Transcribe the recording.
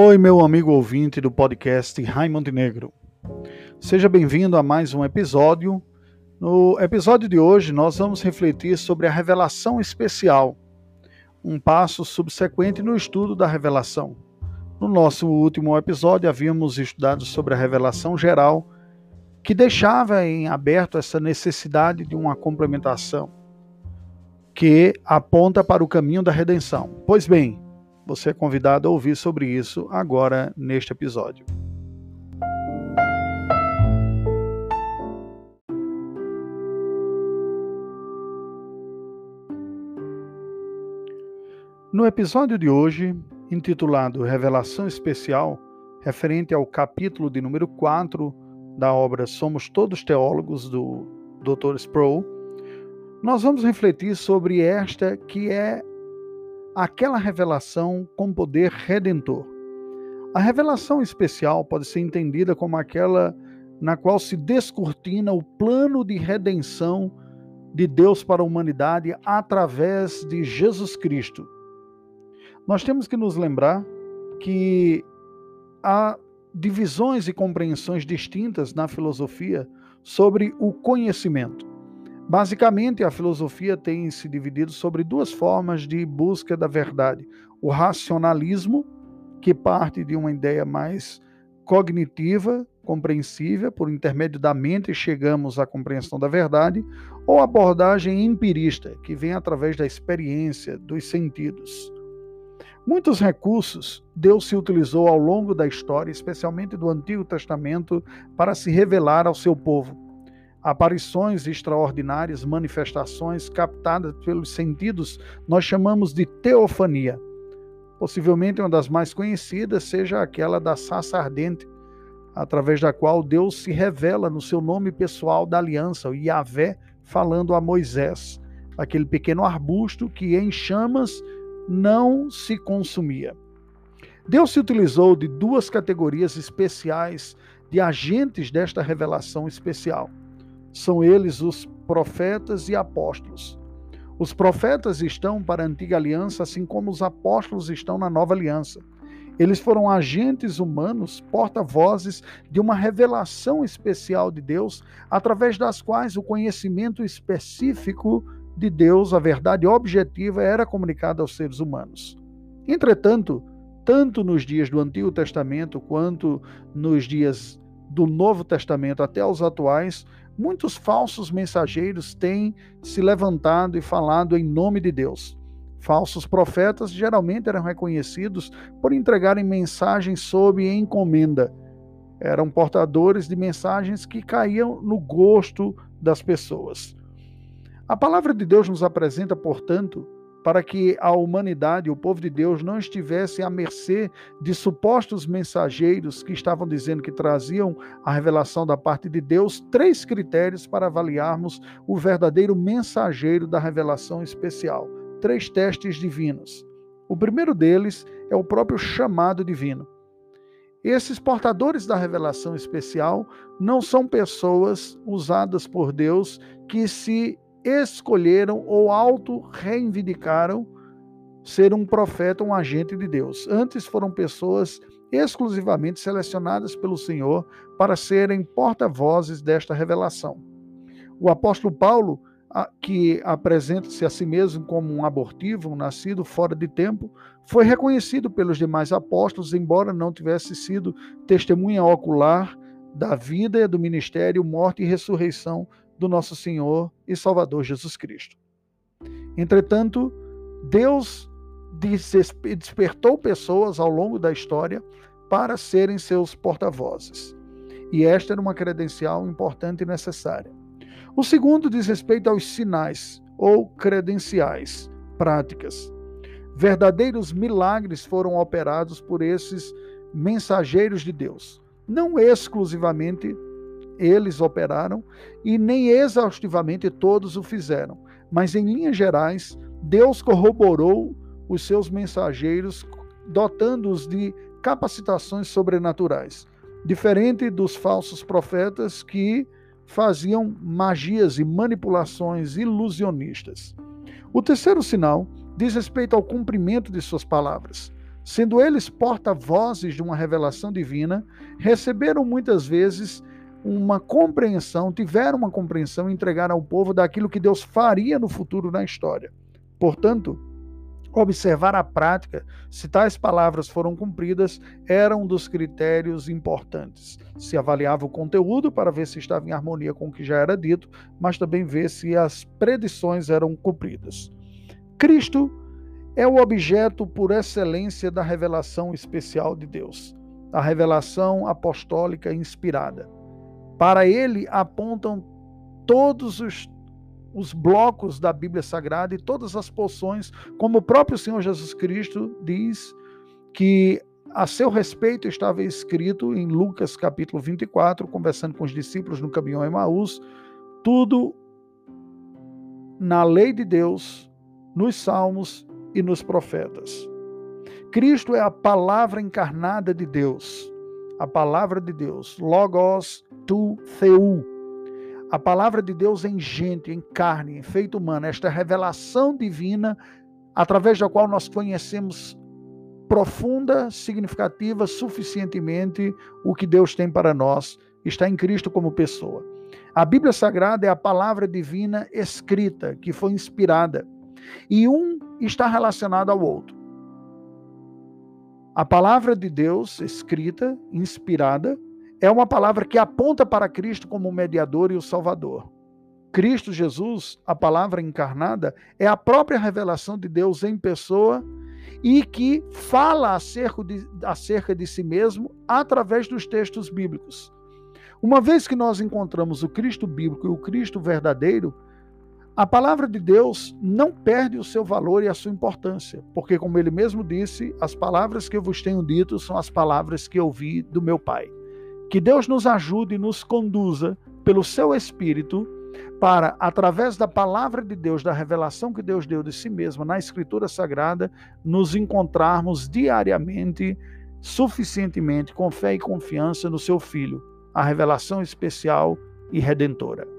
Oi, meu amigo ouvinte do podcast Raimond Negro. Seja bem-vindo a mais um episódio. No episódio de hoje, nós vamos refletir sobre a revelação especial, um passo subsequente no estudo da revelação. No nosso último episódio, havíamos estudado sobre a revelação geral, que deixava em aberto essa necessidade de uma complementação que aponta para o caminho da redenção. Pois bem, você é convidado a ouvir sobre isso agora neste episódio. No episódio de hoje, intitulado Revelação Especial, referente ao capítulo de número 4 da obra Somos Todos Teólogos, do Dr. Sproul, nós vamos refletir sobre esta que é aquela revelação com poder redentor. A revelação especial pode ser entendida como aquela na qual se descortina o plano de redenção de Deus para a humanidade através de Jesus Cristo. Nós temos que nos lembrar que há divisões e compreensões distintas na filosofia sobre o conhecimento. Basicamente, a filosofia tem se dividido sobre duas formas de busca da verdade: o racionalismo, que parte de uma ideia mais cognitiva, compreensível, por intermédio da mente chegamos à compreensão da verdade, ou a abordagem empirista, que vem através da experiência, dos sentidos. Muitos recursos Deus se utilizou ao longo da história, especialmente do Antigo Testamento, para se revelar ao seu povo aparições extraordinárias, manifestações captadas pelos sentidos, nós chamamos de teofania. Possivelmente uma das mais conhecidas seja aquela da sassa ardente, através da qual Deus se revela no seu nome pessoal da aliança, o Yahvé, falando a Moisés, aquele pequeno arbusto que em chamas não se consumia. Deus se utilizou de duas categorias especiais de agentes desta revelação especial são eles os profetas e apóstolos. Os profetas estão para a antiga aliança, assim como os apóstolos estão na nova aliança. Eles foram agentes humanos, porta-vozes de uma revelação especial de Deus, através das quais o conhecimento específico de Deus, a verdade objetiva, era comunicado aos seres humanos. Entretanto, tanto nos dias do Antigo Testamento quanto nos dias do Novo Testamento até os atuais, muitos falsos mensageiros têm se levantado e falado em nome de Deus. Falsos profetas geralmente eram reconhecidos por entregarem mensagens sob encomenda. Eram portadores de mensagens que caíam no gosto das pessoas. A palavra de Deus nos apresenta, portanto, para que a humanidade, o povo de Deus, não estivesse à mercê de supostos mensageiros que estavam dizendo que traziam a revelação da parte de Deus, três critérios para avaliarmos o verdadeiro mensageiro da revelação especial. Três testes divinos. O primeiro deles é o próprio chamado divino. Esses portadores da revelação especial não são pessoas usadas por Deus que se escolheram ou auto-reivindicaram ser um profeta, um agente de Deus. Antes foram pessoas exclusivamente selecionadas pelo Senhor para serem porta-vozes desta revelação. O apóstolo Paulo, que apresenta-se a si mesmo como um abortivo, um nascido fora de tempo, foi reconhecido pelos demais apóstolos, embora não tivesse sido testemunha ocular da vida, do ministério, morte e ressurreição do nosso Senhor e Salvador Jesus Cristo. Entretanto, Deus despertou pessoas ao longo da história para serem seus porta-vozes. E esta era uma credencial importante e necessária. O segundo diz respeito aos sinais ou credenciais, práticas. Verdadeiros milagres foram operados por esses mensageiros de Deus, não exclusivamente eles operaram e nem exaustivamente todos o fizeram, mas em linhas gerais, Deus corroborou os seus mensageiros, dotando-os de capacitações sobrenaturais, diferente dos falsos profetas que faziam magias e manipulações ilusionistas. O terceiro sinal diz respeito ao cumprimento de suas palavras. Sendo eles porta-vozes de uma revelação divina, receberam muitas vezes uma compreensão, tiveram uma compreensão e entregaram ao povo daquilo que Deus faria no futuro na história. Portanto, observar a prática, se tais palavras foram cumpridas, era um dos critérios importantes. Se avaliava o conteúdo para ver se estava em harmonia com o que já era dito, mas também ver se as predições eram cumpridas. Cristo é o objeto por excelência da revelação especial de Deus, a revelação apostólica inspirada. Para ele apontam todos os os blocos da Bíblia Sagrada e todas as porções, como o próprio Senhor Jesus Cristo diz que a seu respeito estava escrito em Lucas capítulo 24, conversando com os discípulos no caminho a Emaús, tudo na lei de Deus, nos salmos e nos profetas. Cristo é a palavra encarnada de Deus, a palavra de Deus, Logos tu Theu, a palavra de Deus em gente, em carne, em feito humano, esta revelação divina através da qual nós conhecemos profunda, significativa, suficientemente o que Deus tem para nós, está em Cristo como pessoa. A Bíblia Sagrada é a palavra divina escrita, que foi inspirada, e um está relacionado ao outro. A palavra de Deus escrita, inspirada, é uma palavra que aponta para Cristo como o mediador e o Salvador. Cristo Jesus, a palavra encarnada, é a própria revelação de Deus em pessoa e que fala acerca de, acerca de si mesmo através dos textos bíblicos. Uma vez que nós encontramos o Cristo bíblico e o Cristo verdadeiro, a palavra de Deus não perde o seu valor e a sua importância, porque, como ele mesmo disse, as palavras que eu vos tenho dito são as palavras que eu ouvi do meu Pai. Que Deus nos ajude e nos conduza pelo seu Espírito para, através da palavra de Deus, da revelação que Deus deu de si mesmo na Escritura Sagrada, nos encontrarmos diariamente, suficientemente, com fé e confiança no seu Filho, a revelação especial e redentora.